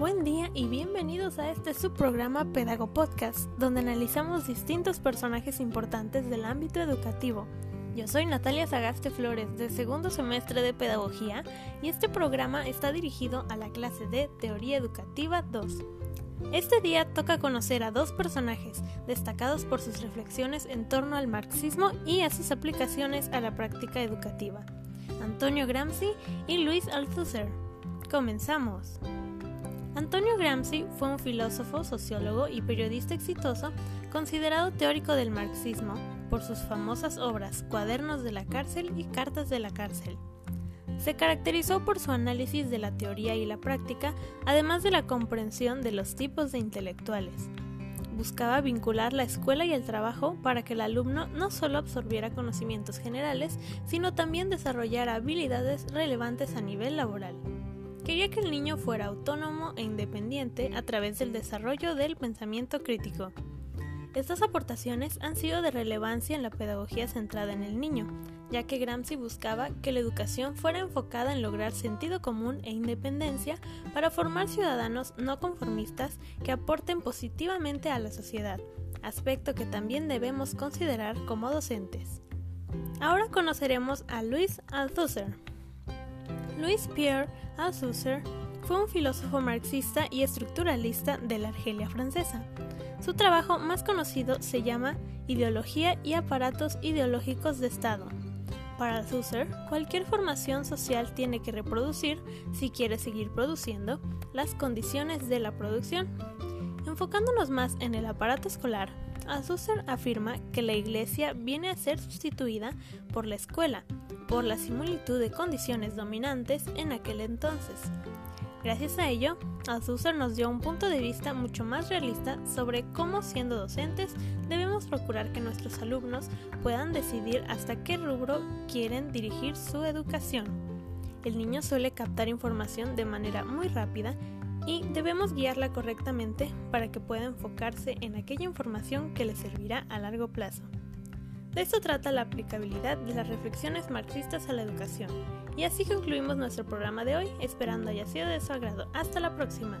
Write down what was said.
Buen día y bienvenidos a este subprograma Pedago Podcast, donde analizamos distintos personajes importantes del ámbito educativo. Yo soy Natalia Sagaste Flores, de segundo semestre de Pedagogía, y este programa está dirigido a la clase de Teoría Educativa 2. Este día toca conocer a dos personajes destacados por sus reflexiones en torno al marxismo y a sus aplicaciones a la práctica educativa, Antonio Gramsci y Luis Althusser. Comenzamos. Antonio Gramsci fue un filósofo, sociólogo y periodista exitoso, considerado teórico del marxismo por sus famosas obras Cuadernos de la cárcel y Cartas de la cárcel. Se caracterizó por su análisis de la teoría y la práctica, además de la comprensión de los tipos de intelectuales. Buscaba vincular la escuela y el trabajo para que el alumno no solo absorbiera conocimientos generales, sino también desarrollara habilidades relevantes a nivel laboral. Quería que el niño fuera autónomo e independiente a través del desarrollo del pensamiento crítico. Estas aportaciones han sido de relevancia en la pedagogía centrada en el niño, ya que Gramsci buscaba que la educación fuera enfocada en lograr sentido común e independencia para formar ciudadanos no conformistas que aporten positivamente a la sociedad, aspecto que también debemos considerar como docentes. Ahora conoceremos a Louis Althusser. Louis Pierre Althusser fue un filósofo marxista y estructuralista de la Argelia francesa. Su trabajo más conocido se llama Ideología y aparatos ideológicos de Estado. Para Althusser, cualquier formación social tiene que reproducir, si quiere seguir produciendo, las condiciones de la producción. Enfocándonos más en el aparato escolar, Althusser afirma que la Iglesia viene a ser sustituida por la escuela, por la similitud de condiciones dominantes en aquel entonces. Gracias a ello, Althusser nos dio un punto de vista mucho más realista sobre cómo siendo docentes debemos procurar que nuestros alumnos puedan decidir hasta qué rubro quieren dirigir su educación. El niño suele captar información de manera muy rápida y debemos guiarla correctamente para que pueda enfocarse en aquella información que le servirá a largo plazo. De esto trata la aplicabilidad de las reflexiones marxistas a la educación. Y así concluimos nuestro programa de hoy, esperando haya sido de su agrado. Hasta la próxima.